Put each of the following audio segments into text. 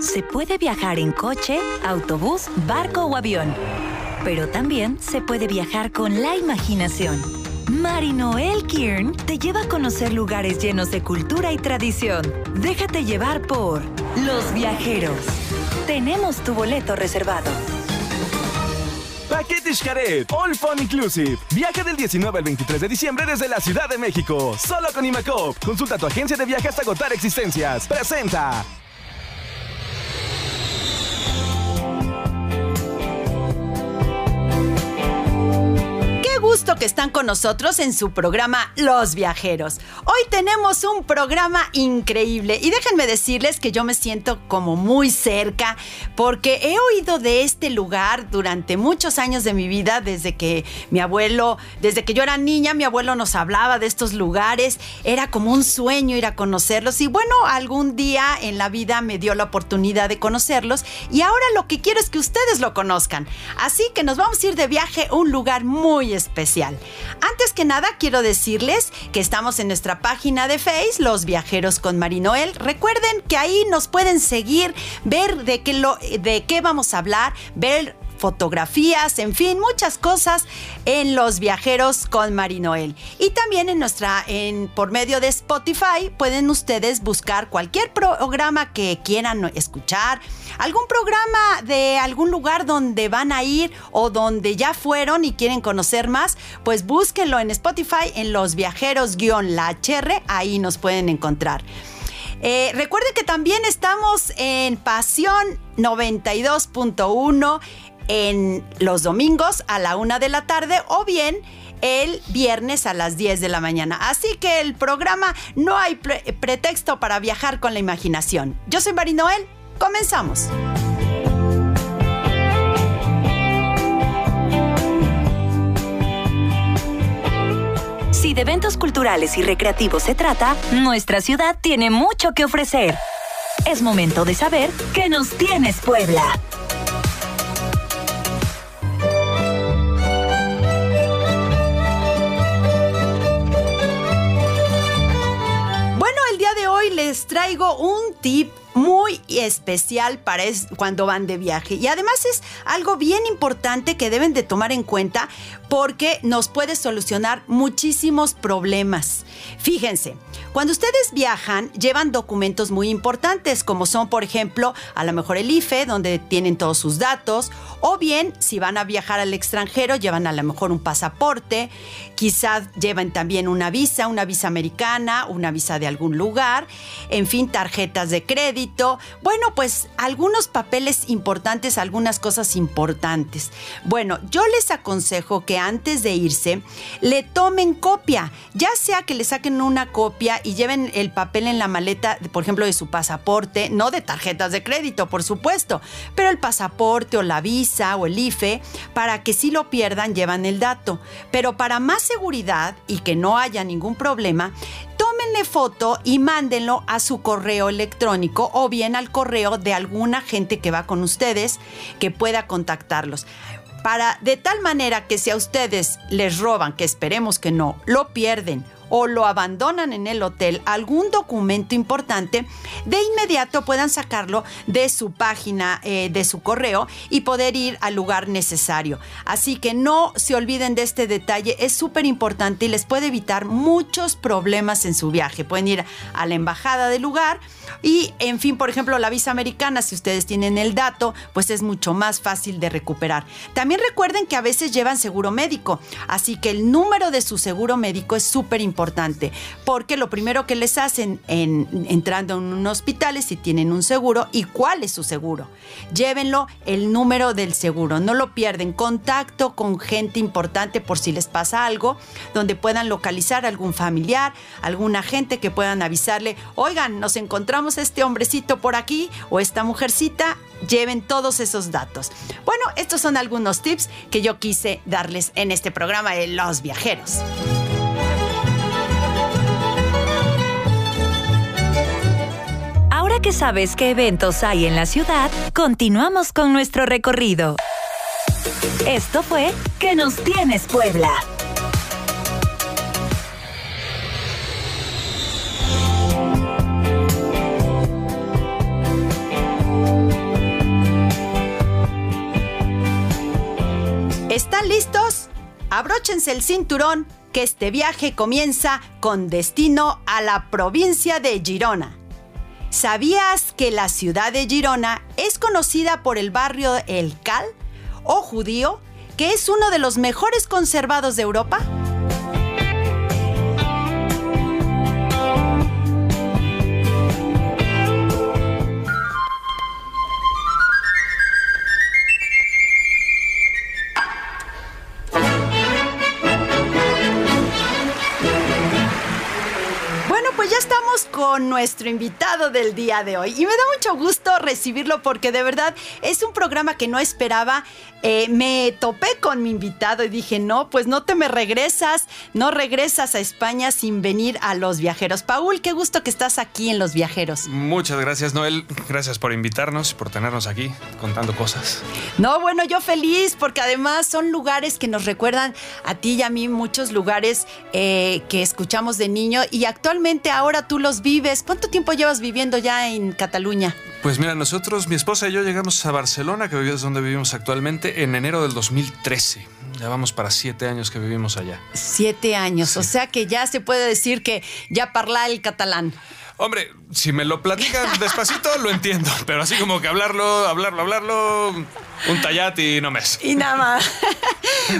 Se puede viajar en coche, autobús, barco o avión. Pero también se puede viajar con la imaginación. Marinoel Kiern te lleva a conocer lugares llenos de cultura y tradición. Déjate llevar por Los Viajeros. Tenemos tu boleto reservado. Paquete Xcaret, All Fun Inclusive. Viaje del 19 al 23 de diciembre desde la Ciudad de México. Solo con Imacop. Consulta tu agencia de viaje hasta agotar existencias. Presenta. Gusto que están con nosotros en su programa Los Viajeros. Hoy tenemos un programa increíble y déjenme decirles que yo me siento como muy cerca porque he oído de este lugar durante muchos años de mi vida, desde que mi abuelo, desde que yo era niña, mi abuelo nos hablaba de estos lugares, era como un sueño ir a conocerlos y bueno, algún día en la vida me dio la oportunidad de conocerlos y ahora lo que quiero es que ustedes lo conozcan. Así que nos vamos a ir de viaje a un lugar muy especial antes que nada, quiero decirles que estamos en nuestra página de Face, Los Viajeros con Marinoel. Recuerden que ahí nos pueden seguir, ver de qué, lo, de qué vamos a hablar, ver fotografías, en fin, muchas cosas en Los Viajeros con Marinoel. Y también en nuestra, por medio de Spotify, pueden ustedes buscar cualquier programa que quieran escuchar, algún programa de algún lugar donde van a ir o donde ya fueron y quieren conocer más, pues búsquenlo en Spotify en Los Viajeros-La HR, ahí nos pueden encontrar. Eh, recuerden que también estamos en Pasión 92.1 en los domingos a la una de la tarde o bien el viernes a las 10 de la mañana. Así que el programa no hay pretexto para viajar con la imaginación. Yo soy Marinoel, comenzamos. Si de eventos culturales y recreativos se trata, nuestra ciudad tiene mucho que ofrecer. Es momento de saber qué nos tienes Puebla. Les traigo un tip muy especial para cuando van de viaje. Y además es algo bien importante que deben de tomar en cuenta porque nos puede solucionar muchísimos problemas. Fíjense, cuando ustedes viajan, llevan documentos muy importantes, como son, por ejemplo, a lo mejor el IFE, donde tienen todos sus datos, o bien, si van a viajar al extranjero, llevan a lo mejor un pasaporte, quizás llevan también una visa, una visa americana, una visa de algún lugar, en fin, tarjetas de crédito. Bueno, pues algunos papeles importantes, algunas cosas importantes. Bueno, yo les aconsejo que antes de irse, le tomen copia, ya sea que le saquen una copia y lleven el papel en la maleta, por ejemplo, de su pasaporte, no de tarjetas de crédito, por supuesto, pero el pasaporte o la visa o el IFE, para que si lo pierdan, llevan el dato. Pero para más seguridad y que no haya ningún problema, tómenle foto y mándenlo a su correo electrónico o bien al correo de alguna gente que va con ustedes que pueda contactarlos para de tal manera que si a ustedes les roban, que esperemos que no, lo pierden o lo abandonan en el hotel algún documento importante, de inmediato puedan sacarlo de su página, eh, de su correo y poder ir al lugar necesario. Así que no se olviden de este detalle, es súper importante y les puede evitar muchos problemas en su viaje. Pueden ir a la embajada del lugar y, en fin, por ejemplo, la visa americana, si ustedes tienen el dato, pues es mucho más fácil de recuperar. También recuerden que a veces llevan seguro médico, así que el número de su seguro médico es súper importante, porque lo primero que les hacen en, entrando en un hospital es si tienen un seguro y cuál es su seguro. Llévenlo el número del seguro, no lo pierden. Contacto con gente importante por si les pasa algo, donde puedan localizar algún familiar, alguna gente que puedan avisarle, oigan, nos encontramos este hombrecito por aquí o esta mujercita, lleven todos esos datos. Bueno, estos son algunos tips que yo quise darles en este programa de Los Viajeros. Que sabes qué eventos hay en la ciudad, continuamos con nuestro recorrido. Esto fue Que nos tienes Puebla. ¿Están listos? Abróchense el cinturón, que este viaje comienza con destino a la provincia de Girona. ¿Sabías que la ciudad de Girona es conocida por el barrio El Cal o judío, que es uno de los mejores conservados de Europa? Nuestro invitado del día de hoy. Y me da mucho gusto recibirlo porque de verdad es un programa que no esperaba. Eh, me topé con mi invitado y dije, no, pues no te me regresas, no regresas a España sin venir a Los Viajeros. Paul, qué gusto que estás aquí en Los Viajeros. Muchas gracias, Noel. Gracias por invitarnos, por tenernos aquí contando cosas. No, bueno, yo feliz porque además son lugares que nos recuerdan a ti y a mí muchos lugares eh, que escuchamos de niño y actualmente ahora tú los vives. ¿Cuánto tiempo llevas viviendo ya en Cataluña? Pues mira, nosotros, mi esposa y yo llegamos a Barcelona, que es donde vivimos actualmente, en enero del 2013. Ya vamos para siete años que vivimos allá. Siete años, o sea que ya se puede decir que ya parla el catalán. Hombre, si me lo platican despacito, lo entiendo. Pero así como que hablarlo, hablarlo, hablarlo, un tallat y no mes. Y nada más.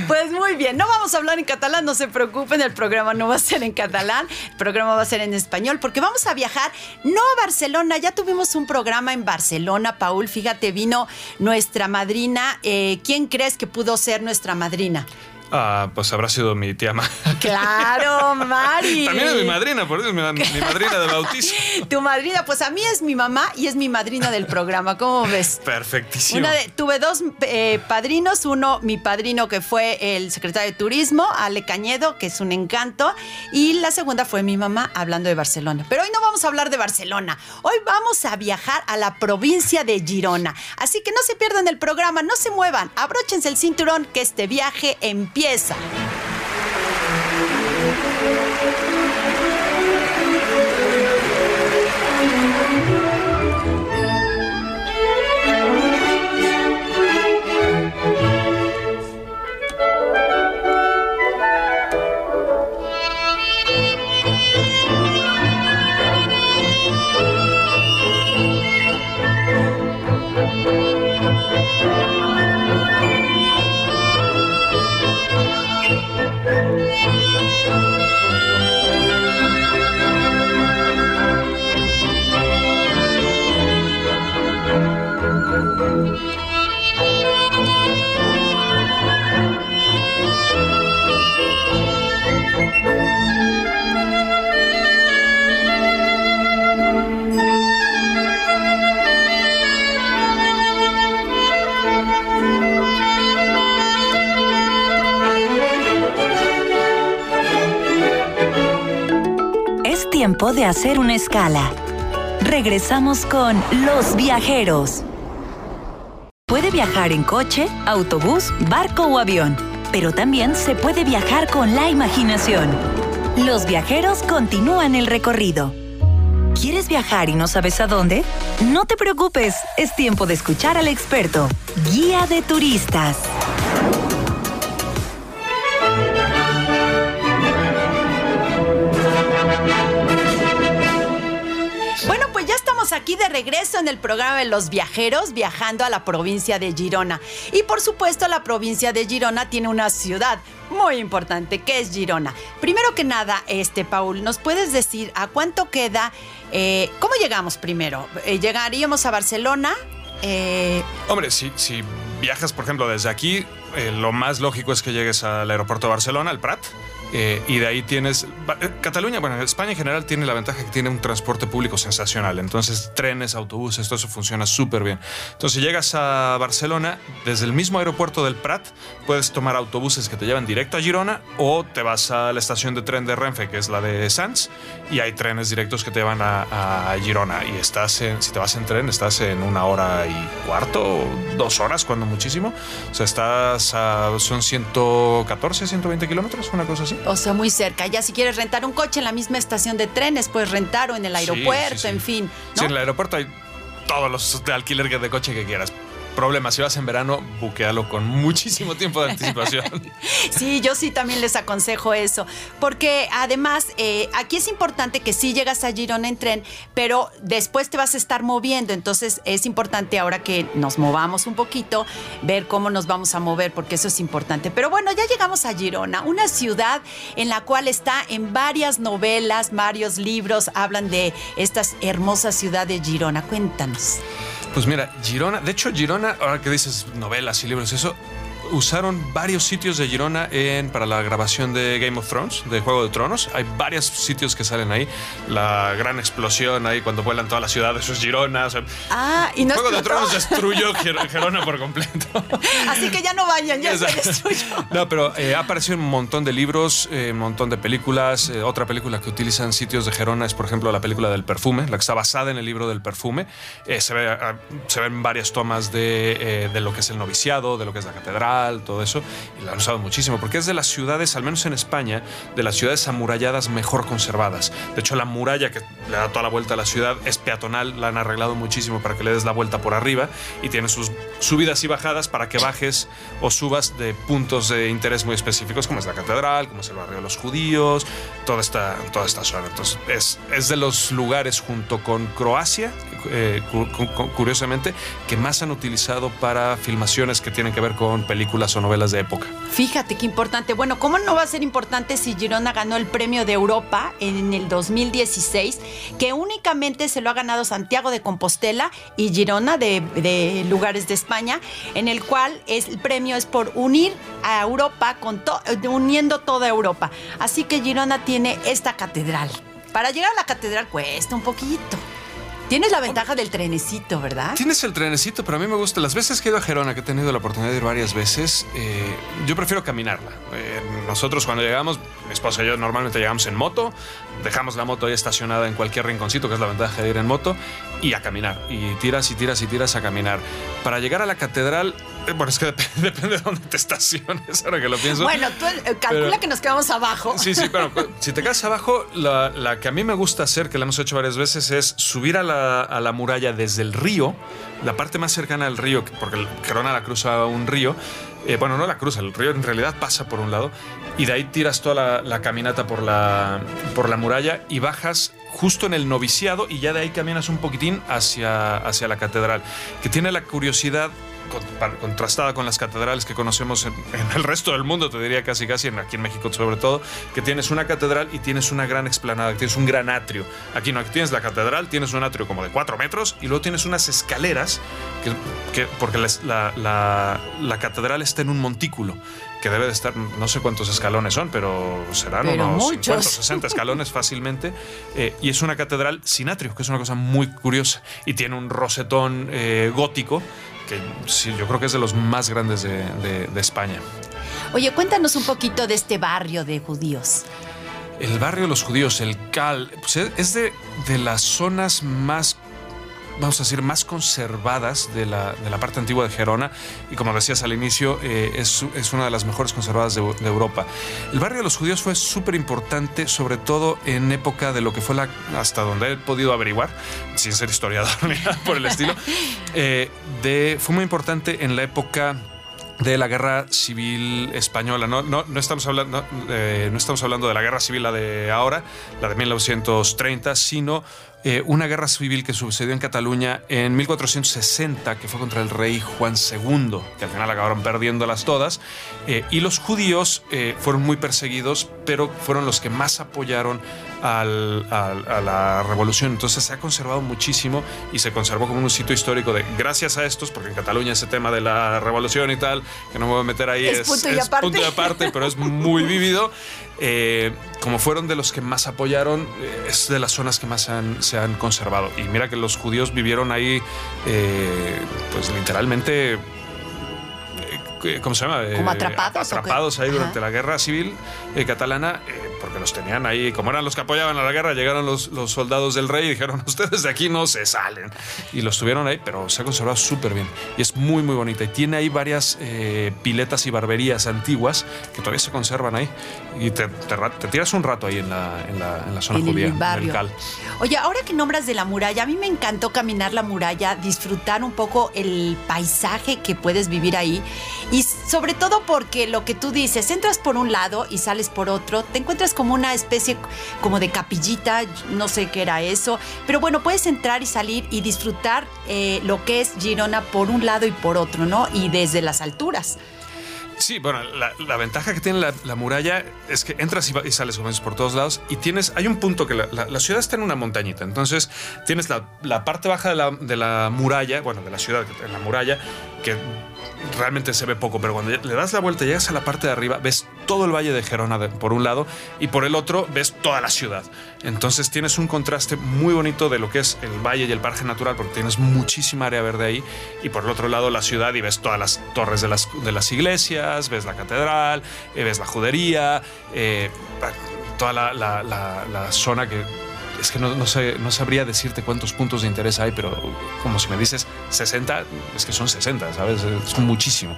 Pues muy bien, no vamos a hablar en catalán, no se preocupen, el programa no va a ser en catalán, el programa va a ser en español, porque vamos a viajar no a Barcelona, ya tuvimos un programa en Barcelona, Paul, fíjate, vino nuestra madrina. Eh, ¿Quién crees que pudo ser nuestra madrina? Ah, pues habrá sido mi tía. Claro, Mari. También es mi madrina, por eso es mi, madrina de bautizo. Tu madrina, pues a mí es mi mamá y es mi madrina del programa, ¿cómo ves? Perfectísimo. tuve dos eh, padrinos, uno mi padrino que fue el secretario de Turismo, Ale Cañedo, que es un encanto, y la segunda fue mi mamá hablando de Barcelona. Pero hoy no vamos a hablar de Barcelona, hoy vamos a viajar a la provincia de Girona. Así que no se pierdan el programa, no se muevan, abróchense el cinturón que este viaje empieza tiempo de hacer una escala. Regresamos con Los Viajeros. Puede viajar en coche, autobús, barco o avión, pero también se puede viajar con la imaginación. Los viajeros continúan el recorrido. ¿Quieres viajar y no sabes a dónde? No te preocupes, es tiempo de escuchar al experto, guía de turistas. Aquí de regreso en el programa de los viajeros viajando a la provincia de Girona. Y por supuesto la provincia de Girona tiene una ciudad muy importante que es Girona. Primero que nada, este Paul, ¿nos puedes decir a cuánto queda? Eh, ¿Cómo llegamos primero? Eh, ¿Llegaríamos a Barcelona? Eh, Hombre, si, si viajas, por ejemplo, desde aquí, lo más lógico es que llegues al aeropuerto de Barcelona, al Prat. Eh, y de ahí tienes. Eh, Cataluña, bueno, España en general tiene la ventaja que tiene un transporte público sensacional. Entonces, trenes, autobuses, todo eso funciona súper bien. Entonces, llegas a Barcelona, desde el mismo aeropuerto del Prat, puedes tomar autobuses que te llevan directo a Girona o te vas a la estación de tren de Renfe, que es la de Sants, y hay trenes directos que te van a, Girona. Y estás en, si te vas en tren, estás en una hora y cuarto, dos horas, cuando muchísimo. O sea, estás a, son 114, 120 kilómetros, una cosa así. O sea, muy cerca. Ya si quieres rentar un coche en la misma estación de trenes, puedes rentar o en el aeropuerto, en fin. Sí, en el aeropuerto hay todos los de alquiler de coche que quieras. Problema, si vas en verano, buquealo con muchísimo tiempo de anticipación. sí, yo sí también les aconsejo eso, porque además eh, aquí es importante que sí llegas a Girona en tren, pero después te vas a estar moviendo, entonces es importante ahora que nos movamos un poquito, ver cómo nos vamos a mover, porque eso es importante. Pero bueno, ya llegamos a Girona, una ciudad en la cual está en varias novelas, varios libros, hablan de esta hermosa ciudad de Girona. Cuéntanos. Pues mira, Girona, de hecho Girona, ahora que dices novelas y libros, eso, usaron varios sitios de Girona en, para la grabación de Game of Thrones, de Juego de Tronos. Hay varios sitios que salen ahí. La gran explosión ahí cuando vuelan toda la ciudad, eso es Girona. ah, y no Juego de Tronos destruyó Girona por completo. Así que ya no vayan, ya se destruyó. No, pero eh, ha aparecido un montón de libros, eh, un montón de películas. Eh, otra película que utilizan sitios de Gerona es, por ejemplo, la película del perfume, la que está basada en el libro del perfume. se, ve, ah, se ven varias tomas de, de lo que es el noviciado, de lo que es la catedral todo eso, y lo han usado muchísimo, porque es de las ciudades, al menos en España, de las ciudades amuralladas mejor conservadas. De hecho, la muralla que le da toda la vuelta a la ciudad es peatonal, la han arreglado muchísimo para que le des la vuelta por arriba y tiene sus subidas y bajadas para que bajes o subas de puntos de interés muy específicos, como es la catedral, como es el barrio de los judíos, toda esta, toda esta zona. Entonces, es, es de los lugares junto con Croacia, eh, curiosamente, que más han utilizado para filmaciones que tienen que ver con películas o novelas de época. Fíjate qué importante. Bueno, ¿cómo no va a ser importante si Girona ganó el premio de Europa en el 2016, que únicamente se lo ha ganado Santiago de Compostela y Girona de, lugares de España, en el cual es, el premio es por unir a Europa, con uniendo toda Europa. Así que Girona tiene esta catedral. Para llegar a la catedral cuesta un poquito. Tienes la ventaja del trenecito, ¿verdad? Tienes el trenecito, pero a mí me gusta. Las veces que he ido a Gerona, que he tenido la oportunidad de ir varias veces, eh, yo prefiero caminarla. Eh, nosotros cuando llegamos, mi esposa y yo normalmente llegamos en moto, dejamos la moto ahí estacionada en cualquier rinconcito, que es la ventaja de ir en moto, y a caminar. Y tiras y tiras y tiras a caminar. Para llegar a la catedral, bueno, es que depende, de dónde te estaciones, ahora que lo pienso. Bueno, tú eh, calcula que nos quedamos abajo. Sí, sí, pero si te quedas abajo, la, que a mí me gusta hacer, que la hemos hecho varias veces, es subir a la, a la muralla desde el río, la parte más cercana al río, porque el Gerona la cruza un río, eh, bueno, no la cruza, el río en realidad pasa por un lado, y de ahí tiras toda la, caminata por la, por la muralla y bajas justo en el noviciado y ya de ahí caminas un poquitín hacia, hacia la catedral, que tiene la curiosidad contrastada con las catedrales que conocemos en, el resto del mundo, te diría casi casi, aquí en México sobre todo, que tienes una catedral y tienes una gran explanada, tienes un gran atrio. Aquí no, aquí tienes la catedral, tienes un atrio como de cuatro metros y luego tienes unas escaleras, que, porque la, la, catedral está en un montículo que debe de estar, no sé cuántos escalones son, pero serán unos 50 60 escalones fácilmente. Eh, y es una catedral sin atrio, que es una cosa muy curiosa. Y tiene un rosetón eh, gótico que sí, yo creo que es de los más grandes de, España. Oye, cuéntanos un poquito de este barrio de judíos. El barrio de los judíos, el Cal, pues es de, de las zonas más vamos a decir, más conservadas de la, de la, parte antigua de Gerona y como decías al inicio, eh, es, es, una de las mejores conservadas de, Europa. El barrio de los judíos fue súper importante, sobre todo en época de lo que fue la, hasta donde he podido averiguar, sin ser historiador ni nada por el estilo, eh, de, fue muy importante en la época de la guerra civil española. No, no, no estamos, hablando, eh, no estamos hablando de la guerra civil, la de ahora, la de 1930, sino eh, una guerra civil que sucedió en Cataluña en 1460, que fue contra el rey Juan II, que al final acabaron perdiéndolas todas. Eh, y los judíos eh, fueron muy perseguidos, pero fueron los que más apoyaron a la revolución. Entonces se ha conservado muchísimo y se conservó como un sitio histórico de gracias a estos, porque en Cataluña ese tema de la revolución y tal, que no me voy a meter ahí, es, punto, y aparte. punto y aparte, pero es muy vívido. como fueron de los que más apoyaron, es de las zonas que más han, se han conservado. Y mira que los judíos vivieron ahí, eh, pues literalmente eh, ¿cómo se llama? Como atrapados. atrapados ahí durante la guerra civil eh, catalana porque los tenían ahí, como eran los que apoyaban a la guerra, llegaron los, los soldados del rey y dijeron, ustedes de aquí no se salen. Y los tuvieron ahí, pero se ha conservado súper bien. Y es muy, muy bonita. Y tiene ahí varias eh, piletas y barberías antiguas que todavía se conservan ahí. Y te, te, tiras un rato ahí en la, en la, en la zona judía, en el Cal. Oye, ahora que nombras de la muralla, a mí me encantó caminar la muralla, disfrutar un poco el paisaje que puedes vivir ahí. Y sobre todo porque lo que tú dices, entras por un lado y sales por otro, te encuentras como una especie como de capillita, no sé qué era eso, pero bueno, puedes entrar y salir y disfrutar eh, lo que es Girona por un lado y por otro, ¿no? Y desde las alturas. Sí, bueno, la, ventaja que tiene la, muralla es que entras y, sales por todos lados y tienes, hay un punto que la, ciudad está en una montañita, entonces tienes la, parte baja de de la muralla, bueno, de la ciudad, en la muralla, que realmente se ve poco, pero cuando le das la vuelta y llegas a la parte de arriba, ves todo el valle de Gerona por un lado y por el otro ves toda la ciudad. Entonces tienes un contraste muy bonito de lo que es el valle y el parque natural, porque tienes muchísima área verde ahí, y por el otro lado la ciudad y ves todas las torres de las, de las iglesias, ves la catedral, eh, ves la judería, eh, toda la zona que es que no, sé, no sabría decirte cuántos puntos de interés hay, pero como si me dices 60, es que son 60, ¿sabes? Es muchísimo.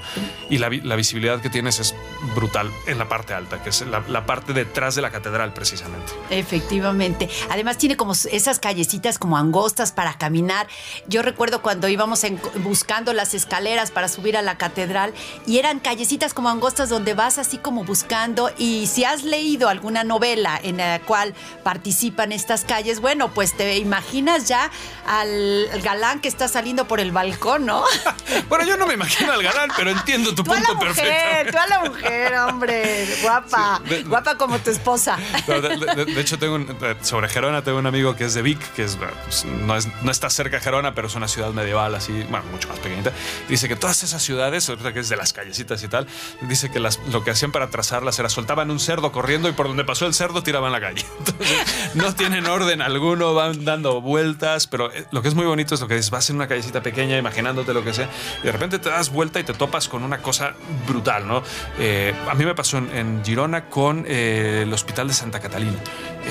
Y la, visibilidad que tienes es brutal en la parte alta, que es la, parte detrás de la catedral precisamente. Efectivamente. Además tiene como esas callecitas como angostas para caminar. Yo recuerdo cuando íbamos buscando las escaleras para subir a la catedral y eran callecitas como angostas donde vas así como buscando y si has leído alguna novela en la cual participan estas calles, bueno, pues te imaginas ya al galán que está saliendo por el balcón, ¿no? bueno, yo no me imagino al galán, pero entiendo tu punto perfecto. Tú a la mujer, hombre, guapa, guapa como tu esposa. De, hecho, tengo sobre Gerona tengo un amigo que es de Vic, que es, pues, no, no, está cerca de Gerona, pero es una ciudad medieval así, bueno, mucho más pequeñita. Dice que todas esas ciudades, que es de las callecitas y tal, dice que las, lo que hacían para trazarlas era soltaban un cerdo corriendo y por donde pasó el cerdo tiraban la calle. Entonces, no tienen orden orden alguno, van dando vueltas, pero eh, lo que es muy bonito es lo que dices, vas en una callecita pequeña imaginándote lo que sea, y de repente te das vuelta y te topas con una cosa brutal, ¿no? Eh, a mí me pasó en, Girona con eh, el Hospital de Santa Catalina,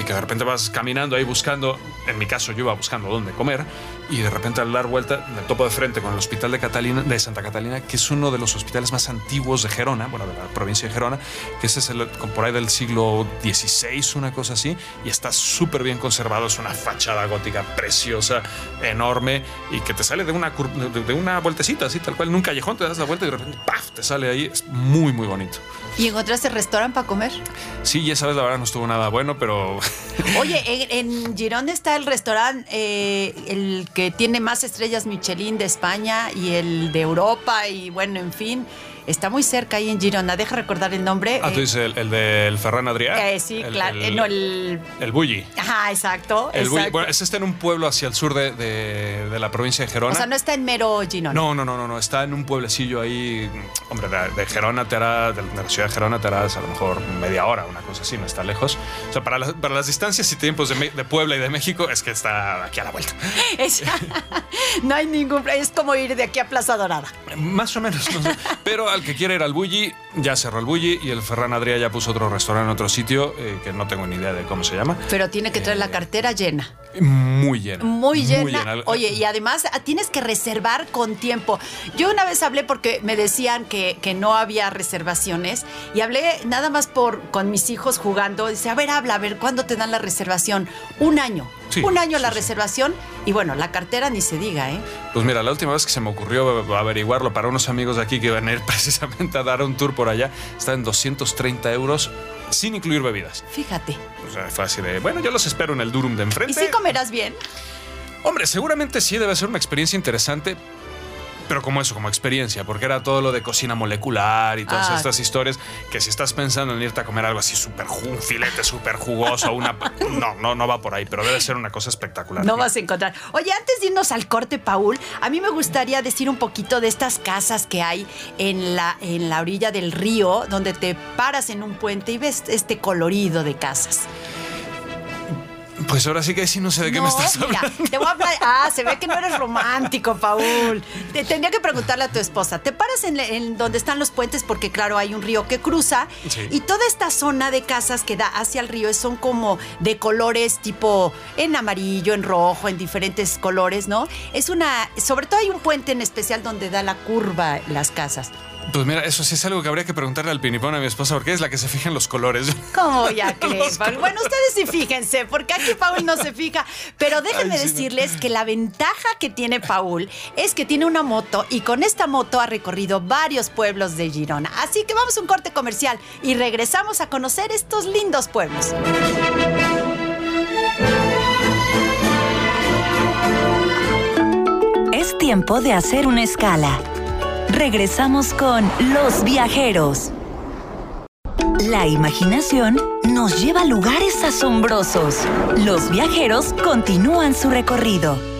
que de repente vas caminando ahí buscando, en mi caso yo iba buscando dónde comer, y de repente al dar vuelta me topo de frente con el Hospital de, Catalina, de Santa Catalina, que es uno de los hospitales más antiguos de Gerona, bueno, de la provincia de Gerona, que ese es el, por ahí del siglo XVI, una cosa así, y está súper bien conservado, es una fachada gótica preciosa, enorme, y que te sale de una, de, una vueltecita, así tal cual, en un callejón te das la vuelta y de repente, ¡paf!, te sale ahí, es muy, muy bonito. ¿Y encontraste restaurante para comer? Sí, ya sabes, la verdad no estuvo nada bueno, pero... Oye, en, Girón está el restaurante, eh, el que tiene más estrellas Michelin de España y el de Europa y bueno, en fin. Está muy cerca ahí en Girona. Deja recordar el nombre. Ah, tú dices el, del Ferran Adrià. Eh, sí, claro. El, no, el. El Bulli. Ajá, exacto. El exacto. Bueno, ese está en un pueblo hacia el sur de, de, la provincia de Gerona. O sea, no está en mero Girona. No, no, no, no, no. Está en un pueblecillo ahí. Hombre, de, Gerona te hará. De, la ciudad de Gerona te harás a lo mejor media hora, una cosa así, no está lejos. O sea, para, para las distancias y tiempos de, Puebla y de México, es que está aquí a la vuelta. no hay ningún. Es como ir de aquí a Plaza Dorada. Más o menos. No. Pero al que quiera ir al Bulli, ya cerró el Bulli y el Ferran Adrià ya puso otro restaurante en otro sitio eh, que no tengo ni idea de cómo se llama. Pero tiene que traer la eh, cartera llena. Muy llena. Muy llena. Oye, y además ah, tienes que reservar con tiempo. Yo una vez hablé porque me decían que, que no había reservaciones y hablé nada más por con mis hijos jugando. Dice, a ver, habla, a ver, ¿cuándo te dan la reservación? Un año. un año la reservación y bueno, la cartera ni se diga, ¿eh? Pues mira, la última vez que se me ocurrió averiguarlo para unos amigos de aquí que iban a ir precisamente a dar un tour por allá, está en 230 euros sin incluir bebidas. Fíjate. O sea, así de, bueno, yo los espero en el Durum de enfrente. ¿Y si comerás bien? Hombre, seguramente sí debe ser una experiencia interesante, pero como eso, como experiencia, porque era todo lo de cocina molecular y todas ah. estas historias que si estás pensando en irte a comer algo así súper, un filete súper jugoso, una... No, no, no va por ahí, pero debe ser una cosa espectacular. No vas a encontrar. Oye, antes de irnos al corte, Paul, a mí me gustaría decir un poquito de estas casas que hay en la, en la orilla del río, donde te paras en un puente y ves este colorido de casas. Pues ahora sí que sí no sé de qué me estás mira, hablando. Te voy a hablar. Ah, se ve que no eres romántico, Paul. Te tendría que preguntarle a tu esposa. Te paras en, en donde están los puentes porque, claro, hay un río que cruza Sí. y toda esta zona de casas que da hacia el río son como de colores tipo en amarillo, en rojo, en diferentes colores, ¿no? Es una. Sobre todo hay un puente en especial donde da la curva las casas. Pues mira, eso sí es algo que habría que preguntarle al pinipón a mi esposa porque es la que se fija en los colores. ¿Cómo ya crees? Bueno, ustedes sí fíjense, porque aquí Paul no se fija. Pero déjenme Ay, sí, no. decirles que la ventaja que tiene Paul es que tiene una moto y con esta moto ha recorrido varios pueblos de Girona. Así que vamos a un corte comercial y regresamos a conocer estos lindos pueblos. Es tiempo de hacer una escala. Regresamos con Los Viajeros. La imaginación nos lleva a lugares asombrosos. Los viajeros continúan su recorrido.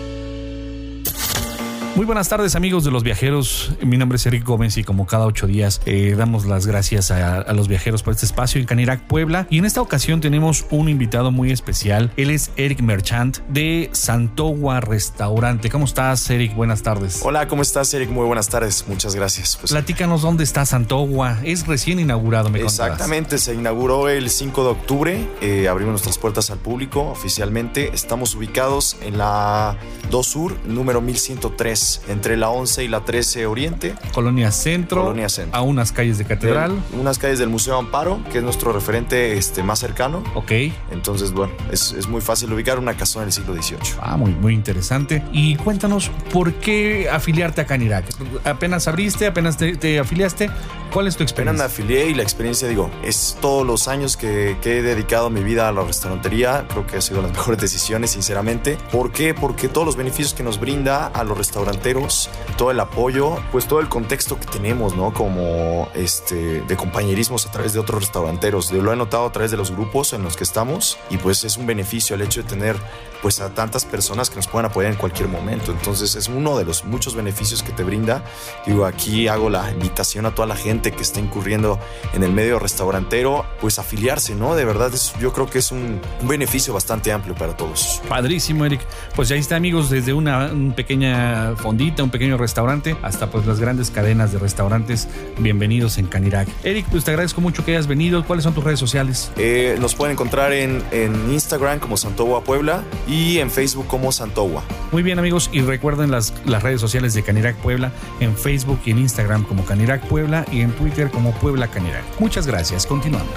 Muy buenas tardes amigos de los viajeros, mi nombre es Eric Gómez y como cada ocho días eh, damos las gracias a, a los viajeros por este espacio en Canirac, Puebla y en esta ocasión tenemos un invitado muy especial, él es Eric Merchant de Santogua Restaurante. ¿Cómo estás Eric? Buenas tardes. Hola, ¿cómo estás, Eric? Muy buenas tardes, muchas gracias. Pues, Platícanos dónde está Santogua, es recién inaugurado, me. Exactamente, se inauguró el 5 de octubre, eh, abrimos nuestras puertas al público oficialmente. Estamos ubicados en la 2 Sur, número 1103, entre la 11 y la 13 Oriente. Colonia Centro, Colonia Centro. a unas calles de Catedral. Del- unas calles del Museo Amparo, que es nuestro referente este, más cercano. Ok. Entonces, bueno, es, es muy fácil ubicar una casona del siglo XVIII. Ah, muy, muy interesante. Y cuéntanos, ¿por qué afiliarte a Canirac? ¿Apenas abriste? ¿Apenas te, te afiliaste? ¿Cuál es tu Apenas me experiencia? afilié y la experiencia, digo, es todos los años que, que he dedicado mi vida a la restaurantería. Creo que ha sido las mejores decisiones, sinceramente. ¿Por qué? Porque todos los beneficios que nos brinda a los restauranteros, todo el apoyo, pues todo el contexto que tenemos, ¿no? Como este, de compañerismos a través de otros restauranteros. Lo he notado a través de los grupos en los que estamos y pues es un beneficio el hecho de tener pues a tantas personas que nos puedan apoyar en cualquier momento. Entonces es uno de los muchos beneficios que te brinda. Digo, aquí hago la invitación a toda la gente que está incurriendo en el medio restaurantero, pues afiliarse, ¿no? De verdad, es- yo creo que es un, un beneficio bastante amplio para todos. Padrísimo, Eric. Pues ya está, amigos, desde una, un pequeña fondita, un pequeño restaurante, hasta pues las grandes cadenas de restaurantes. Bienvenidos en Canirac. Eric, pues te agradezco mucho que hayas venido. ¿Cuáles son tus redes sociales? Eh, nos pueden encontrar en, en Instagram como Santogua Puebla y en Facebook como Santogua. Muy bien, amigos, y recuerden las, las redes sociales de Canirac Puebla en Facebook y en Instagram como Canirac Puebla y en Twitter como Puebla Canirac. Muchas gracias. Continuamos.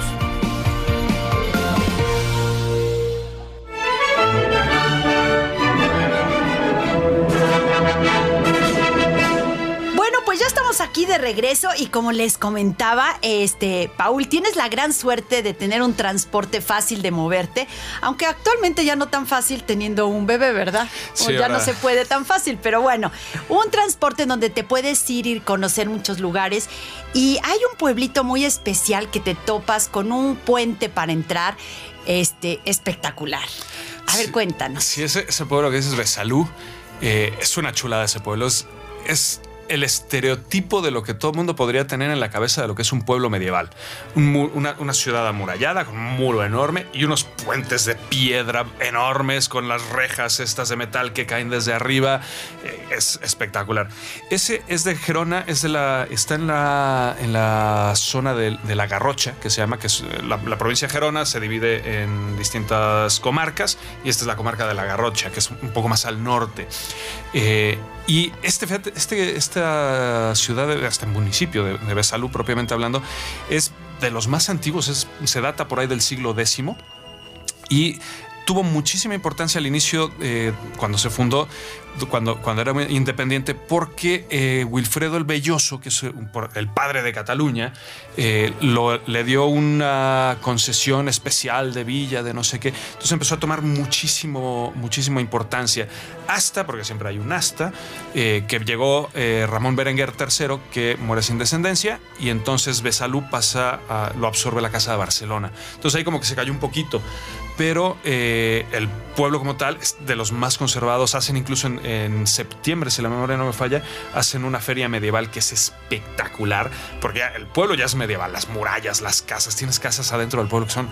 Regreso y como les comentaba, este, Paul, tienes la gran suerte de tener un transporte fácil de moverte, aunque actualmente ya no tan fácil teniendo un bebé, ¿verdad? O ya no se puede tan fácil, pero bueno, un transporte en donde te puedes ir y conocer muchos lugares y hay un pueblito muy especial que te topas con un puente para entrar, este, espectacular. A ver, Sí, cuéntanos. Sí, ese, ese pueblo que dices Besalú, eh, es una chulada ese pueblo. Es, es el estereotipo de lo que todo el mundo podría tener en la cabeza de lo que es un pueblo medieval. Una, ciudad amurallada con un muro enorme y unos puentes de piedra enormes con las rejas estas de metal que caen desde arriba. Eh, es espectacular. Ese es de Gerona, es de la, está en la, zona de, la Garrocha, que se llama, que eh, la, la provincia de Gerona se divide en distintas comarcas y esta es la comarca de la Garrocha, que es un poco más al norte. Eh, y este, este, esta ciudad, este municipio de, de Besalú, propiamente hablando, es de los más antiguos, se data por ahí del siglo X y tuvo muchísima importancia al inicio eh, cuando se fundó, cuando, cuando era independiente, porque eh, Wilfredo el Belloso, que es un- por- el padre de Cataluña, eh, lo- le dio una concesión especial de villa, de no sé qué. Entonces empezó a tomar muchísimo, muchísima importancia. Hasta, porque siempre hay un hasta, eh, que llegó eh, Ramón Berenguer III, que muere sin descendencia, y entonces Besalú pasa a, lo absorbe la Casa de Barcelona. Entonces ahí como que se cayó un poquito. pero eh, el pueblo como tal de los más conservados. Hacen incluso en, en, septiembre, si la memoria no me falla, hacen una feria medieval que es espectacular, porque el pueblo ya es medieval, las murallas, las casas, tienes casas adentro del pueblo que son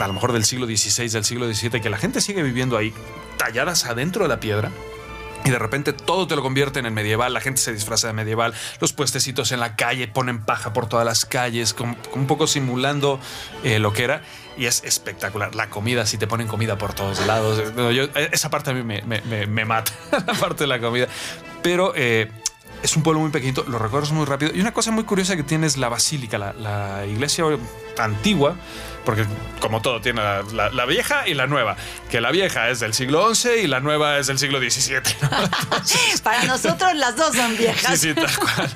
a lo mejor del siglo XVI, del siglo XVII, que la gente sigue viviendo ahí, talladas adentro de la piedra. Y de repente todo te lo convierten en medieval, la gente se disfraza de medieval, los puestecitos en la calle ponen paja por todas las calles, como, un poco simulando eh, lo que era. Y es espectacular. La comida, si te ponen comida por todos lados. Yo, esa parte a mí me, mata, la parte de la comida. Pero eh, es un pueblo muy pequeñito, lo recuerdo muy rápido. Y una cosa muy curiosa que tiene es la basílica, la iglesia antigua porque como todo tiene la, vieja y la nueva, que la vieja es del siglo XI y la nueva es del siglo XVII. Para nosotros las dos son viejas. Sí, sí, tal cual.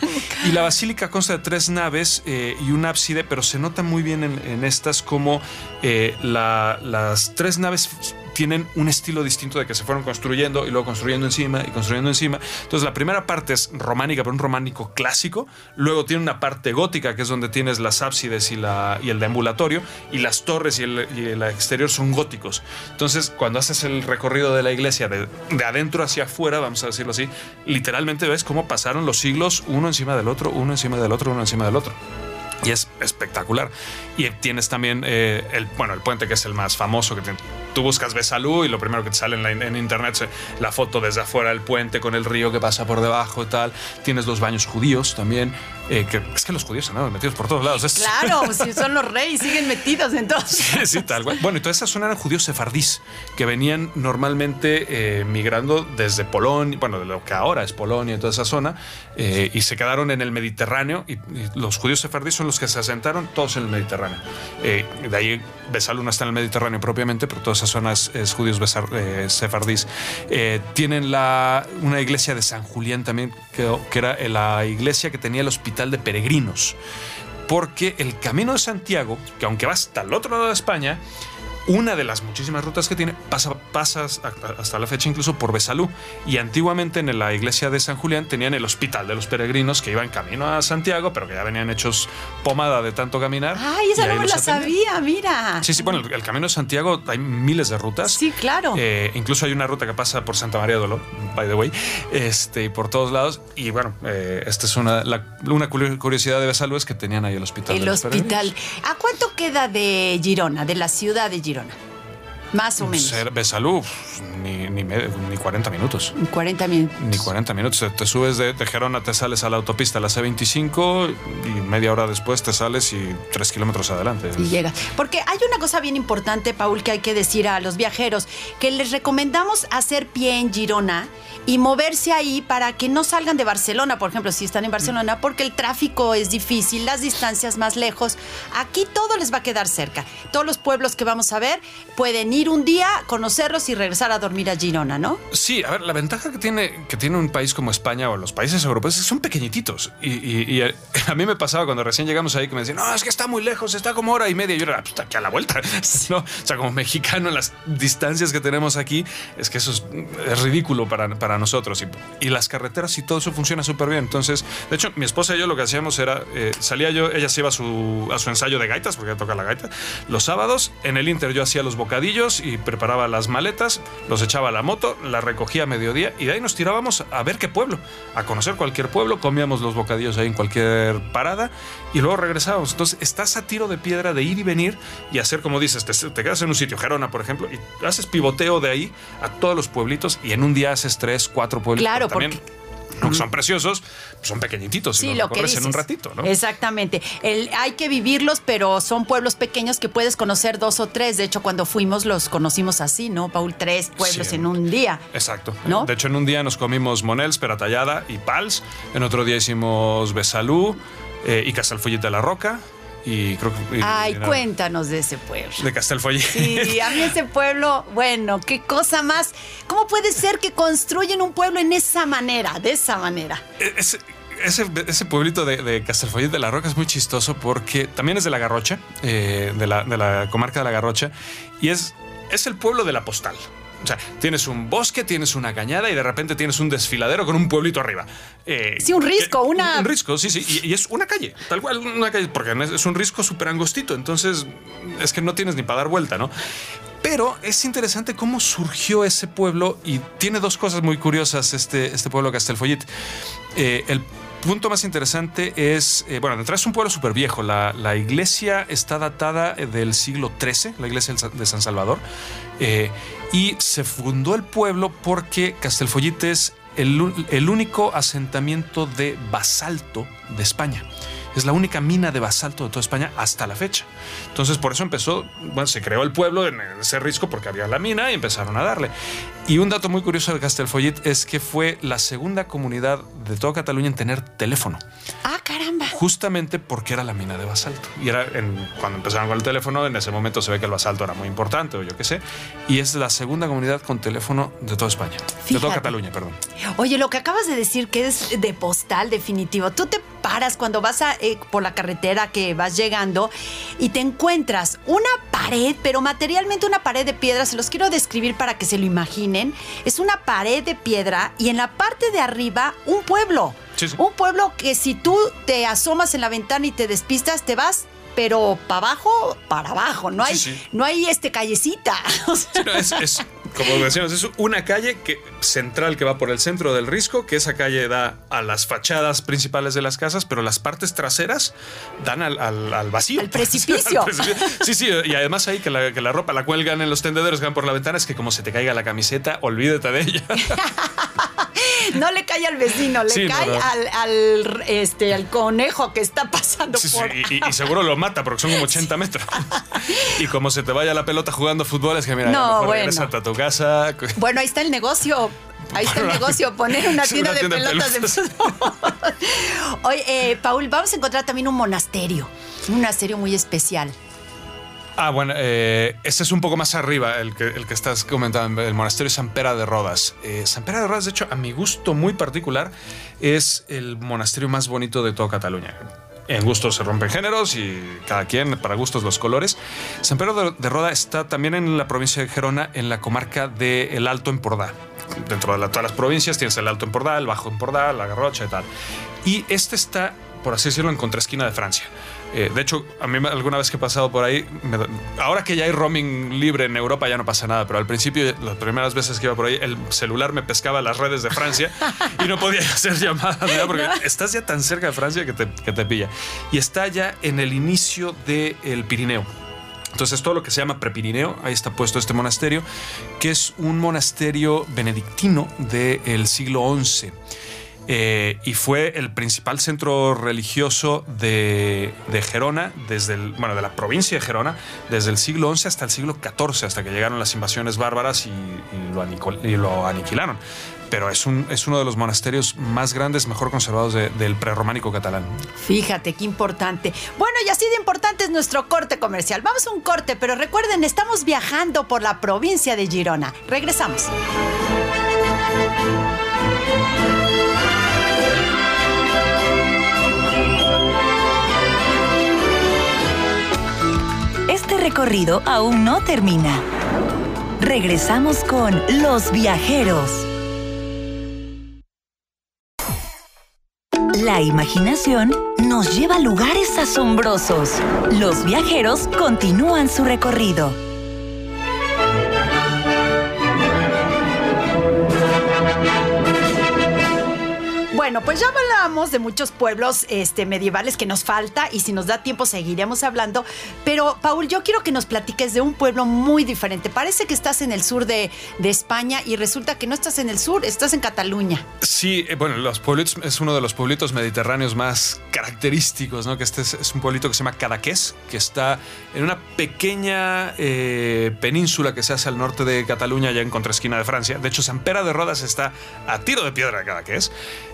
Y la basílica consta de tres naves eh, y un ábside, pero se nota muy bien en, estas como eh, las tres naves tienen un estilo distinto de que se fueron construyendo y luego construyendo encima y construyendo encima. Entonces la primera parte es románica, pero un románico clásico. Luego tiene una parte gótica, que es donde tienes las ábsides y, la, y el deambulatorio. Y las torres y el, exterior son góticos. Entonces cuando haces el recorrido de la iglesia de, de adentro hacia afuera, vamos a decirlo así, literalmente ves cómo pasaron los siglos uno encima del otro, uno encima del otro, uno encima del otro. Y es espectacular. Y tienes también eh, el, bueno, el puente que es el más famoso, que tú buscas Besalú y lo primero que te sale en, en, internet es la foto desde afuera del puente con el río que pasa por debajo y tal. Tienes los baños judíos también. Eh, que, es que los judíos andaban metidos por todos lados. Claro, si son los reyes, siguen metidos entonces. Sí, sí, tal Bueno, y toda esa zona eran judíos sefardís, que venían normalmente eh, migrando desde Polonia, bueno, de lo que ahora es Polonia y toda esa zona, y se quedaron en el Mediterráneo. Y, y los judíos sefardís son los que se asentaron todos en el Mediterráneo. Eh, de ahí Besalú no está en el Mediterráneo propiamente, pero toda esa zona es, judíos eh, sefardís. Eh, tienen la, una iglesia de San Julián también, que, que era la iglesia que tenía el hospital de peregrinos. Porque el camino de Santiago, que aunque va hasta el otro lado de España, una de las muchísimas rutas que tiene pasa, pasas hasta la fecha incluso por Besalú. Y antiguamente en la iglesia de San Julián tenían el hospital de los peregrinos que iban camino a Santiago, pero que ya venían hechos pomada de tanto caminar. Ay, esa no me la sabía, mira. Sí, sí, bueno, el, camino de Santiago hay miles de rutas. Sí, claro. Eh, incluso hay una ruta que pasa por Santa María de Dolor, by the way, este, y por todos lados. Y bueno, eh, esta es una, una curiosidad de Besalú es que tenían ahí el hospital. El hospital. ¿A cuánto queda de Girona, de la ciudad de Girona? 일어나. Más o menos. Ser Besalú, ni, ni, ni, 40 minutos. 40 minutos. Ni 40 minutos. Te subes de, de, Gerona, te sales a la autopista, la C25, y media hora después te sales y tres kilómetros adelante. Y llegas. Porque hay una cosa bien importante, Paul, que hay que decir a los viajeros, que les recomendamos hacer pie en Girona y moverse ahí para que no salgan de Barcelona, por ejemplo, si están en Barcelona, porque el tráfico es difícil, las distancias más lejos. Aquí todo les va a quedar cerca. Todos los pueblos que vamos a ver pueden ir un día, conocerlos y regresar a dormir a Girona, ¿no? Sí, a ver, la ventaja que tiene, que tiene un país como España o los países europeos es que son pequeñititos. Y, a mí me pasaba cuando recién llegamos ahí que me decían, no, es que está muy lejos, está como hora y media. Y yo era, pues, está aquí a la vuelta. ¿no? O sea, como mexicano, las distancias que tenemos aquí, es que eso es, ridículo para, para nosotros. Y, las carreteras y todo eso funciona súper bien. Entonces, de hecho, mi esposa y yo lo que hacíamos era, eh, salía yo, ella se iba a su, a su ensayo de gaitas, porque ella toca la gaita, los sábados. En el Inter yo hacía los bocadillos y preparaba las maletas, los echaba a la moto, la recogía a mediodía y de ahí nos tirábamos a ver qué pueblo, a conocer cualquier pueblo, comíamos los bocadillos ahí en cualquier parada y luego regresábamos. Entonces, estás a tiro de piedra de ir y venir y hacer, como dices, te, te quedas en un sitio, Gerona, por ejemplo, y haces pivoteo de ahí a todos los pueblitos y en un día haces tres, cuatro pueblos. Claro, porque aunque son preciosos, son pequeñititos sí, y lo que en un ratito, ¿no? Exactamente. El, hay que vivirlos, pero son pueblos pequeños que puedes conocer dos o tres. De hecho, cuando fuimos los conocimos así, ¿no? Paul, tres pueblos en un día. Exacto. ¿no? De hecho, en un día nos comimos Monels, Peratallada y Pals. En otro día hicimos Besalú eh, y Castelfollet de la Roca. Y creo que, Ay, cuéntanos de ese pueblo. De Castelfollet. Sí, a mí ese pueblo, bueno, qué cosa más. ¿Cómo puede ser que construyen un pueblo en esa manera, de esa manera? E, ese, ese, pueblito de, de, Castelfollet de la Roca es muy chistoso porque también es de la Garrocha, eh, de, la, de la comarca de la Garrocha, y es, es el pueblo de la postal. O sea, tienes un bosque, tienes una cañada y de repente tienes un desfiladero con un pueblito arriba. Eh, sí, un risco, una. Un, risco, sí, sí. Y, es una calle, tal cual, una calle, porque es un risco súper angostito. Entonces, es que no tienes ni para dar vuelta, ¿no? Pero es interesante cómo surgió ese pueblo y tiene dos cosas muy curiosas este, este pueblo Castelfollit. Eh, el punto más interesante es, eh, bueno, de es un pueblo súper viejo. La, iglesia está datada eh, del siglo XIII, la iglesia de San Salvador, y se fundó el pueblo porque Castelfollit es el, el único asentamiento de basalto de España. Es la única mina de basalto de toda España hasta la fecha. Entonces, por eso empezó, bueno, se creó el pueblo en ese risco porque había la mina y empezaron a darle. Y un dato muy curioso de Castelfollit es que fue la segunda comunidad de toda Cataluña en tener teléfono. Ah, caramba. Justamente porque era la mina de basalto. Y era cuando empezaron con el teléfono, en ese momento se ve que el basalto era muy importante o yo qué sé. Y es la segunda comunidad con teléfono de toda España. De toda Cataluña, perdón. Oye, lo que acabas de decir que es de postal definitivo. Tú te paras cuando vas a, eh, por la carretera que vas llegando y te encuentras una pared, pero materialmente una pared de piedra. Se los quiero describir para que se lo imaginen. Es una pared de piedra y en la parte de arriba un pueblo. Un pueblo que si tú te asomas en la ventana y te despistas, te vas pero para abajo, para abajo. No hay, no hay este callecita. es, como decíamos, es una calle que, central que va por el centro del risco, que esa calle da a las fachadas principales de las casas, pero las partes traseras dan al, al, vacío. Al precipicio. Sí, sí, y además ahí que la, que la ropa la cuelgan en los tendederos que van por la ventana, es que como se te caiga la camiseta, olvídate de ella. no le cae al vecino, le cae Al, este, al conejo que está pasando por. Y, y, seguro lo mata porque son como 80 metros. y como se te vaya la pelota jugando fútbol, es que mira, no, bueno. a tu casa. Bueno, ahí está el negocio. Ahí está el negocio, poner una tienda, de pelotas de, fútbol. Oye, eh, Paul, vamos a encontrar también un monasterio. Un monasterio muy especial. Ah, bueno, eh, ese es un poco más arriba, el que, el estás comentando, el monasterio San Pera de Rodas. Eh, San Pera de Rodas, de hecho, a mi gusto muy particular, es el monasterio más bonito de toda Cataluña. En gustos se rompen géneros y cada quien, para gustos, los colores. San Pedro de, Roda está también en la provincia de Gerona, en la comarca del El Alto Empordà. Dentro de todas las provincias tienes el Alto Empordà, el Bajo Empordà, la Garrocha y tal. Y este está, por así decirlo, en contraesquina de Francia. Eh, de hecho, a mí alguna vez que he pasado por ahí, ahora que ya hay roaming libre en Europa ya no pasa nada, pero al principio, las primeras veces que iba por ahí, el celular me pescaba las redes de Francia y no podía hacer llamadas, porque estás ya tan cerca de Francia que te, que te pilla. Y está ya en el inicio del Pirineo. Entonces todo lo que se llama Prepirineo, ahí está puesto este monasterio, que es un monasterio benedictino del siglo XI. Eh, y fue el principal centro religioso de, Gerona, desde bueno, de la provincia de Gerona, desde el siglo XI hasta el siglo XIV, hasta que llegaron las invasiones bárbaras y, lo, aniquilaron. Pero es, un, es uno de los monasterios más grandes, mejor conservados del prerrománico catalán. Fíjate qué importante. Bueno, y así de importante es nuestro corte comercial. Vamos a un corte, pero recuerden, estamos viajando por la provincia de Girona. Regresamos. Este recorrido aún no termina. Regresamos con Los Viajeros. La imaginación nos lleva a lugares asombrosos. Los viajeros continúan su recorrido. Bueno, pues ya hablamos de muchos pueblos este, medievales que nos falta y si nos da tiempo seguiremos hablando. Pero, Paul, yo quiero que nos platiques de un pueblo muy diferente. Parece que estás en el sur de, España y resulta que no estás en el sur, estás en Cataluña. Sí, eh, bueno, los pueblitos es uno de los pueblitos mediterráneos más característicos, ¿no? Que este es, un pueblito que se llama Cadaqués, que está en una pequeña eh, península que se hace al norte de Cataluña, ya en contraesquina de Francia. De hecho, San Pera de Rodas está a tiro de piedra de Cadaqués.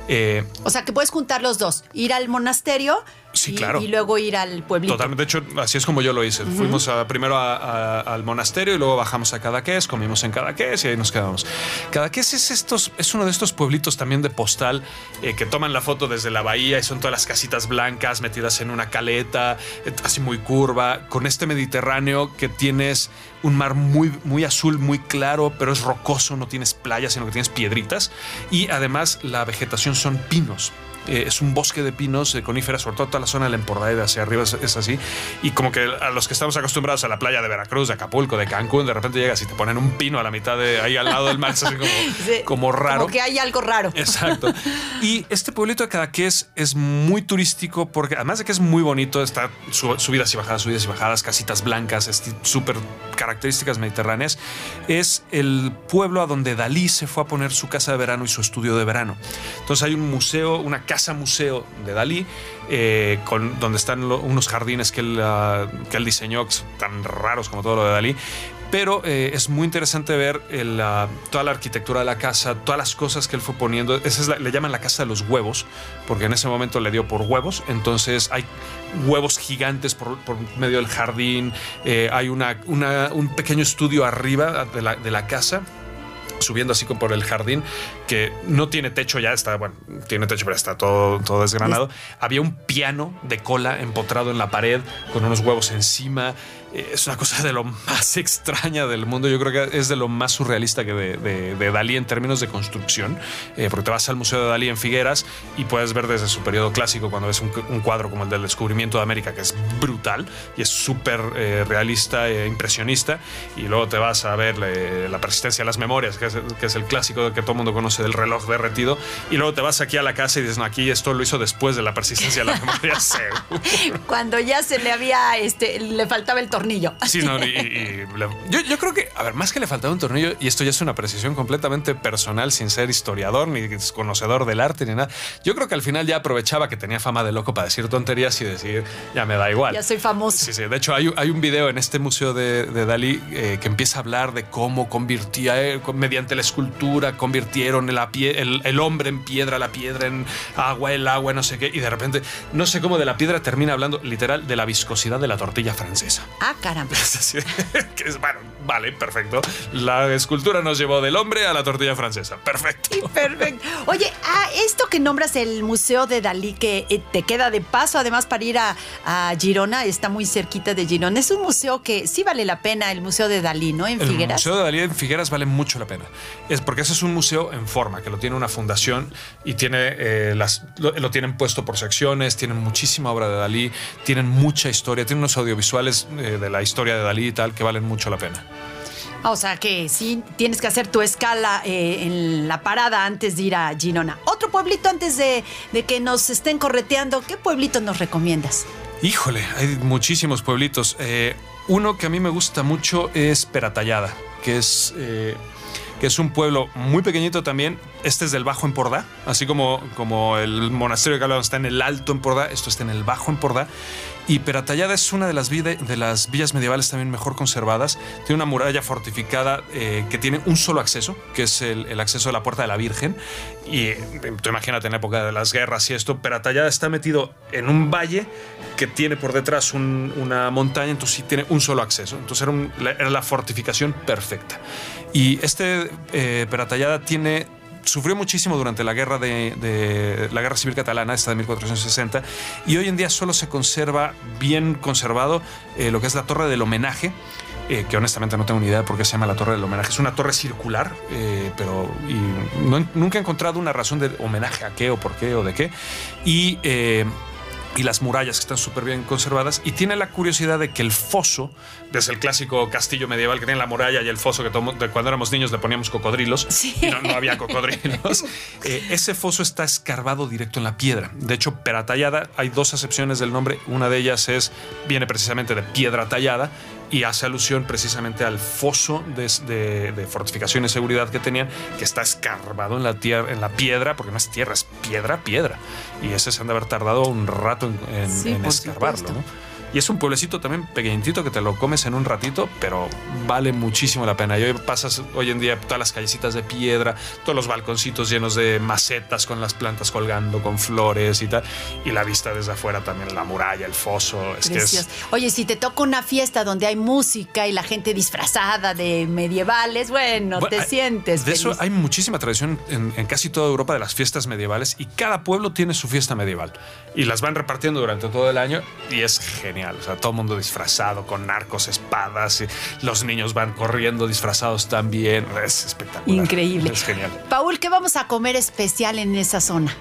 Eh, o sea, que puedes juntar los dos, ir al monasterio Sí, y, claro. Y luego ir al pueblito. Totalmente. De hecho, así es como yo lo hice. Fuimos primero al monasterio y luego bajamos a Cadaqués, comimos en Cadaqués y ahí nos quedamos. Cadaqués es, estos, es uno de estos pueblitos también de postal eh, que toman la foto desde la bahía y son todas las casitas blancas metidas en una caleta, eh, así muy curva, con este Mediterráneo que tienes un mar muy, muy azul, muy claro, pero es rocoso, no tienes playas, sino que tienes piedritas. Y además la vegetación son pinos. Eh, es un bosque de pinos, de coníferas, sobre todo todas la zona del Empordà hacia arriba es, así. Y como que a los que estamos acostumbrados a la playa de Veracruz, de Acapulco, de Cancún, de repente llegas y te ponen un pino a la mitad de ahí al lado del mar, es así como, como raro. Como que hay algo raro. Exacto. Y este pueblito de Cadaqués es muy turístico porque además de que es muy bonito, está subidas y bajadas, subidas y bajadas, casitas blancas, súper características mediterráneas. Es el pueblo a donde Dalí se fue a poner su casa de verano y su estudio de verano. Entonces hay un museo, una casa museo de Dalí, eh, donde están unos jardines que él, ah, que él diseñó, tan raros como todo lo de Dalí. Pero eh, es muy interesante ver toda la arquitectura de la casa, todas las cosas que él fue poniendo. Esa le llaman la casa de los huevos, porque en ese momento le dio por huevos. Entonces hay huevos gigantes por, medio del jardín. Eh, hay un pequeño estudio arriba de la, de la casa subiendo así por el jardín, que no tiene techo ya, está, bueno, tiene techo, pero está todo, todo desgranado. Había un piano de cola empotrado en la pared con unos huevos encima. Eh, es una cosa de lo más extraña del mundo. Yo creo que es de lo más surrealista que de, Dalí en términos de construcción, eh, porque te vas al Museo de Dalí en Figueras y puedes ver desde su periodo clásico cuando ves un, cuadro como el del descubrimiento de América, que es brutal y es súper eh, realista e impresionista, y luego te vas a ver la persistencia de las memorias, que es, el clásico que todo el mundo conoce del reloj derretido, y luego te vas aquí a la casa y dices, no, aquí esto lo hizo después de la persistencia de las memorias. Cuando ya se le había, este, le faltaba el tornillo tornillo. Sí, no, y, yo, creo que, a ver, más que le faltaba un tornillo, y esto ya es una precisión completamente personal, sin ser historiador, ni conocedor del arte, ni nada. Yo creo que al final ya aprovechaba que tenía fama de loco para decir tonterías y decir, ya me da igual. Ya soy famoso. Sí, sí. De hecho, hay, hay un video en este museo de, Dalí eh, que empieza a hablar de cómo convirtía, eh, mediante la escultura, convirtieron el, el hombre en piedra, la piedra en agua, el agua, no sé qué, y de repente, no sé cómo de la piedra termina hablando literal de la viscosidad de la tortilla francesa. Ah, caramba. bueno, vale, perfecto. La escultura nos llevó del hombre a la tortilla francesa. Perfecto. perfecto. Oye, a esto que nombras el Museo de Dalí, que eh, te queda de paso, además, para ir a, Girona, está muy cerquita de Girona. Es un museo que sí vale la pena, el Museo de Dalí, ¿no? En Figueras. El Museo de Dalí en Figueras vale mucho la pena. Es porque ese es un museo en forma, que lo tiene una fundación y tiene eh, las, lo, tienen puesto por secciones, tienen muchísima obra de Dalí, tienen mucha historia, tienen unos audiovisuales eh, de la historia de Dalí y tal que valen mucho la pena. Ah, o sea que sí, tienes que hacer tu escala eh, en la parada antes de ir a Girona. Otro pueblito antes de, que nos estén correteando, ¿qué pueblito nos recomiendas? Híjole, hay muchísimos pueblitos. Eh, uno que a mí me gusta mucho es Peratallada, que es eh, que es un pueblo muy pequeñito también. Este es del Bajo Empordà, así como, como el monasterio que hablábamos está en el Alto Empordà, esto está en el Bajo Empordà. Y Peratallada es una de las, de las villas medievales también mejor conservadas. Tiene una muralla fortificada eh, que tiene un solo acceso, que es el, acceso a la Puerta de la Virgen. Y tú imagínate en la época de las guerras y esto, Peratallada está metido en un valle que tiene por detrás una montaña, entonces sí tiene un solo acceso. Entonces era, la fortificación perfecta. Y este eh, Peratallada tiene sufrió muchísimo durante la guerra de, la guerra civil catalana, esta de 1460, y hoy en día solo se conserva bien conservado eh, lo que es la torre del homenaje. Eh, que honestamente no tengo ni idea de por qué se llama la Torre del Homenaje. Es una torre circular, eh, pero nunca he encontrado una razón de homenaje a qué o por qué o de qué. Y y las murallas que están súper bien conservadas. Y tiene la curiosidad de que el foso, desde el clásico castillo medieval que tiene la muralla y el foso que de cuando éramos niños le poníamos cocodrilos, y no, había cocodrilos, eh, ese foso está escarbado directo en la piedra. De hecho, peratallada, hay dos acepciones del nombre. Una de ellas es, viene precisamente de piedra tallada y hace alusión precisamente al foso de, fortificación y seguridad que tenían, que está escarbado en la, tierra, en la piedra, porque no es tierra, es piedra, piedra. Y ese se han de haber tardado un rato en, en escarbarlo. ¿no? Y es un pueblecito también pequeñito que te lo comes en un ratito, pero vale muchísimo la pena. Y hoy pasas hoy en día todas las callecitas de piedra, todos los balconcitos llenos de macetas con las plantas colgando, con flores y tal. Y la vista desde afuera también, la muralla, el foso. Es que es... Oye, si te toca una fiesta donde hay música y la gente disfrazada de medievales, bueno, te sientes. De eso hay muchísima tradición en, en casi toda Europa de las fiestas medievales y cada pueblo tiene su fiesta medieval. Y las van repartiendo durante todo el año y es genial. O sea, todo el mundo disfrazado con narcos, espadas. Y los niños van corriendo disfrazados también. Es espectacular. Increíble. Es genial. Paul, ¿qué vamos a comer especial en esa zona?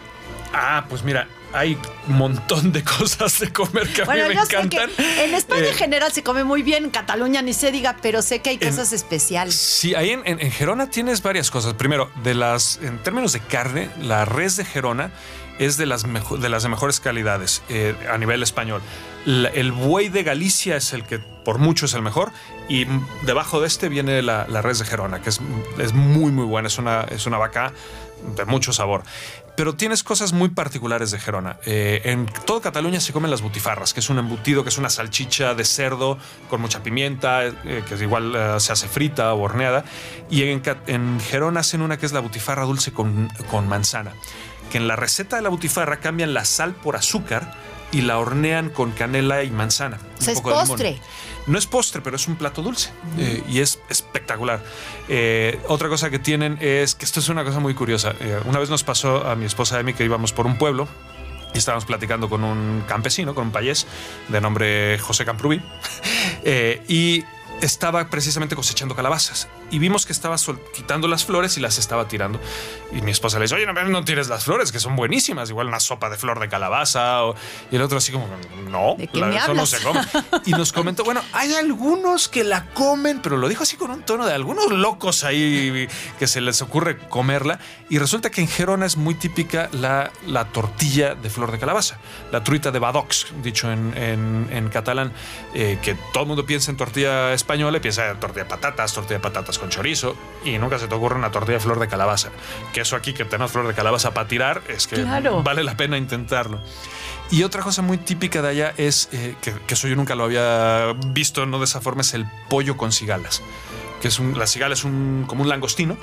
Ah, pues mira, hay un montón de cosas de comer que a mí me yo encantan. Sé que en España en Eh, general se come muy bien, en Cataluña ni se diga, pero sé que hay cosas especiales. Sí, ahí en, en- en Gerona tienes varias cosas. Primero, de las, en términos de carne, la res de Gerona es de las, de las mejores calidades eh, a nivel español. El buey de Galicia es el que por mucho es el mejor y debajo de este viene la, la res de Gerona, que es, es muy muy buena, es una, es una vaca de mucho sabor. Pero tienes cosas muy particulares de Gerona. Eh, en toda Cataluña se comen las butifarras, que es un embutido, que es una salchicha de cerdo con mucha pimienta, eh, que igual se hace frita o horneada. Y en, en Gerona hacen una que es la butifarra dulce con, con manzana. Que en la receta de la butifarra cambian la sal por azúcar y la hornean con canela y manzana. O un sea, es de postre. No es postre, pero es un plato dulce eh, y es espectacular. Eh, otra cosa que tienen es que esto es una cosa muy curiosa. Eh, una vez nos pasó a mi esposa Emi que íbamos por un pueblo y estábamos platicando con un campesino, con un payés de nombre José Camprubí y estaba precisamente cosechando calabazas y vimos que estaba quitando las flores y las estaba tirando. Y mi esposa le dice, oye, no, no tires las flores, que son buenísimas, igual una sopa de flor de calabaza. o- Y el otro así como, no, ¿De qué la- me eso no se come. Y nos comentó, bueno, hay algunos que la comen, pero lo dijo así con un tono de algunos locos ahí que se les ocurre comerla. Y resulta que en Gerona es muy típica la, la tortilla de flor de calabaza, la truita de badox, dicho en, en- en catalán, eh, que todo el mundo piensa en tortilla española y piensa en tortilla de patatas, tortilla de patatas con chorizo, y nunca se te ocurre una tortilla de flor de calabaza. Que eso aquí que tenemos flor de calabaza para tirar, es que Claro. vale la pena intentarlo. Y otra cosa muy típica de allá es, eh, que, que eso yo nunca lo había visto, no de esa forma, es el pollo con cigalas. Que es un, la cigala es un, como un langostino.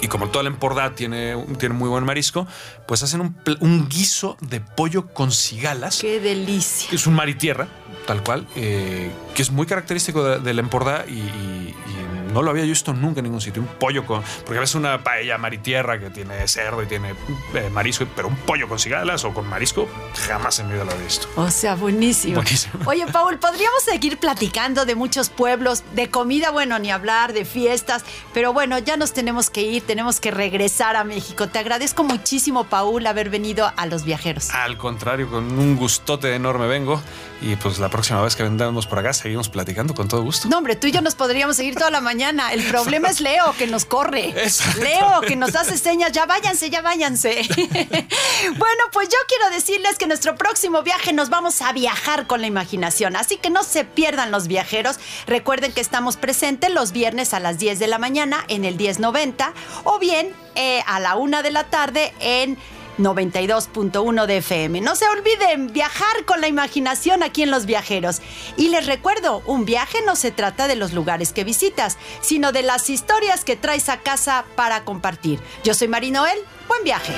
Y como toda la empordá tiene, tiene muy buen marisco, pues hacen un, un guiso de pollo con cigalas. Qué delicia. es un mar y tierra, tal cual, eh, que es muy característico de, de la empordá y, y- y no lo había visto nunca en ningún sitio. Un pollo con. Porque ves una paella mar y tierra que tiene cerdo y tiene eh, marisco, pero un pollo con cigalas o con marisco, jamás en mi vida lo he visto. O sea, buenísimo. Buenísimo. Oye, Paul, podríamos seguir platicando de muchos pueblos, de comida, bueno, ni hablar, de fiestas, pero bueno, ya nos tenemos que ir, tenemos que regresar a México. Te agradezco muchísimo, Paul, haber venido a Los Viajeros. Al contrario, con un gustote enorme vengo y pues la próxima vez que vendamos por acá seguimos platicando con todo gusto. No, hombre, tú y yo nos podríamos seguir toda la mañana. El problema es Leo, que nos corre. Exacto. Leo, que nos hace señas, ya váyanse, ya váyanse. bueno, pues yo quiero decirles que nuestro próximo viaje nos vamos a viajar con la imaginación. Así que no se pierdan los viajeros. Recuerden que estamos presentes los viernes a las 10 de la mañana en el 1090 o bien eh, a la 1 de la tarde en 92.1 de FM. No se olviden viajar con la imaginación aquí en Los Viajeros. Y les recuerdo, un viaje no se trata de los lugares que visitas, sino de las historias que traes a casa para compartir. Yo soy Mari Noel, buen viaje.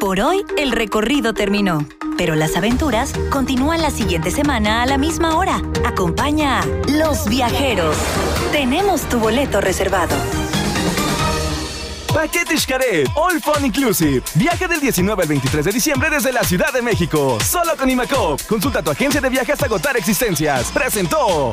Por hoy, el recorrido terminó. Pero las aventuras continúan la siguiente semana a la misma hora. Acompaña a Los Viajeros. Tenemos tu boleto reservado. Paquete Xcaret, All Fun Inclusive. Viaje del 19 al 23 de diciembre desde la Ciudad de México. Solo con Imacop. Consulta tu agencia de viaje hasta agotar existencias. Presentó.